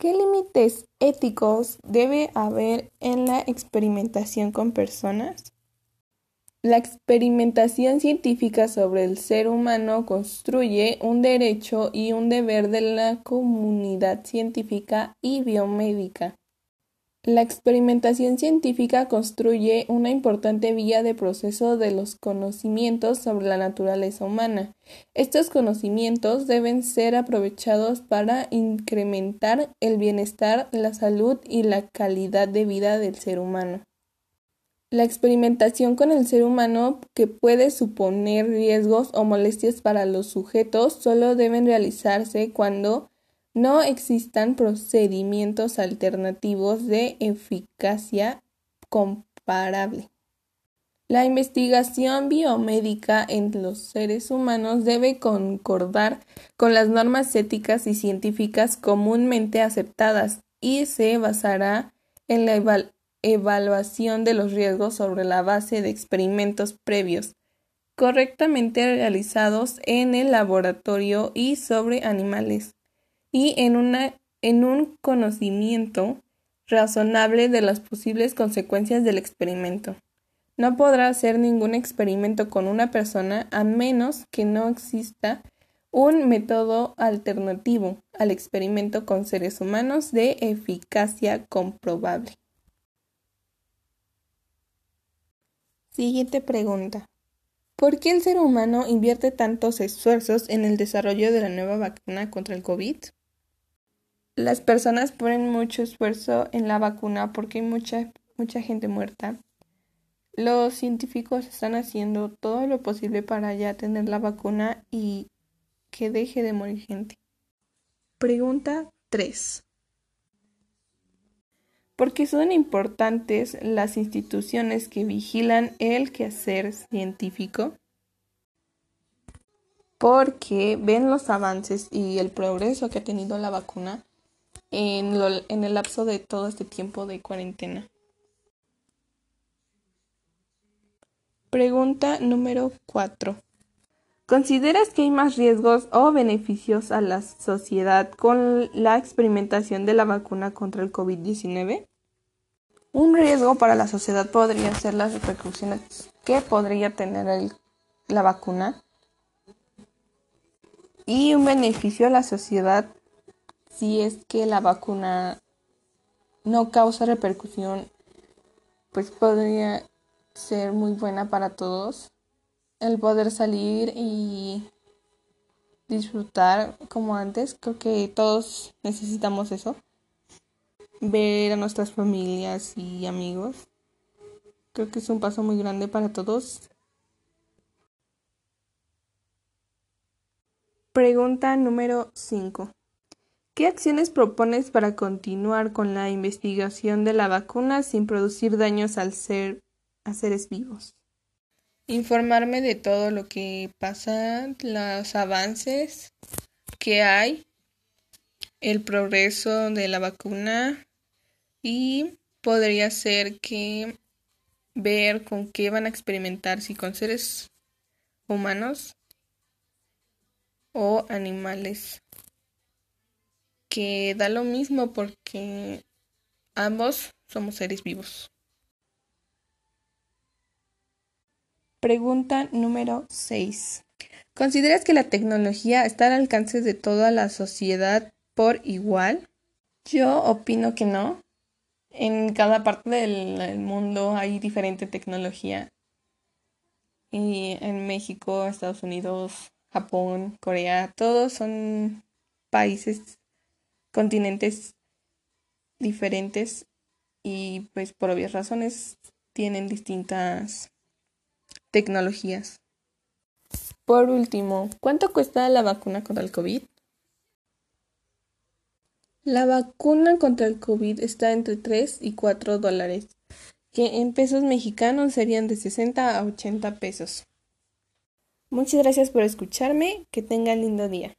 ¿Qué límites éticos debe haber en la experimentación con personas? La experimentación científica sobre el ser humano construye un derecho y un deber de la comunidad científica y biomédica. La experimentación científica construye una importante vía de proceso de los conocimientos sobre la naturaleza humana. Estos conocimientos deben ser aprovechados para incrementar el bienestar, la salud y la calidad de vida del ser humano. La experimentación con el ser humano que puede suponer riesgos o molestias para los sujetos solo deben realizarse cuando no existan procedimientos alternativos de eficacia comparable. La investigación biomédica en los seres humanos debe concordar con las normas éticas y científicas comúnmente aceptadas y se basará en la evaluación de los riesgos sobre la base de experimentos previos correctamente realizados en el laboratorio y sobre animales y en, una, en un conocimiento razonable de las posibles consecuencias del experimento. No podrá hacer ningún experimento con una persona a menos que no exista un método alternativo al experimento con seres humanos de eficacia comprobable. Siguiente pregunta. ¿Por qué el ser humano invierte tantos esfuerzos en el desarrollo de la nueva vacuna contra el COVID? Las personas ponen mucho esfuerzo en la vacuna porque hay mucha, mucha gente muerta. Los científicos están haciendo todo lo posible para ya tener la vacuna y que deje de morir gente. Pregunta 3. ¿Por qué son importantes las instituciones que vigilan el quehacer científico? Porque ven los avances y el progreso que ha tenido la vacuna en, el lapso de todo este tiempo de cuarentena. Pregunta número 4. ¿Consideras que hay más riesgos o beneficios a la sociedad con la experimentación de la vacuna contra el COVID-19? Un riesgo para la sociedad podría ser las repercusiones que podría tener la vacuna y un beneficio a la sociedad si es que la vacuna no causa repercusión, pues podría ser muy buena para todos. El poder salir y disfrutar como antes, creo que todos necesitamos eso. Ver a nuestras familias y amigos. Creo que es un paso muy grande para todos. Pregunta número 5. ¿Qué acciones propones para continuar con la investigación de la vacuna sin producir daños al ser, a seres vivos? Informarme de todo lo que pasa, los avances que hay, el progreso de la vacuna y podría ser que ver con qué van a experimentar, si con seres humanos o animales que da lo mismo porque ambos somos seres vivos. Pregunta número 6. ¿Consideras que la tecnología está al alcance de toda la sociedad por igual? Yo opino que no. En cada parte del mundo hay diferente tecnología. Y en México, Estados Unidos, Japón, Corea, todos son países continentes diferentes y pues por obvias razones tienen distintas tecnologías. Por último, ¿cuánto cuesta la vacuna contra el COVID? La vacuna contra el COVID está entre 3 y 4 dólares, que en pesos mexicanos serían de 60 a 80 pesos. Muchas gracias por escucharme, que tengan lindo día.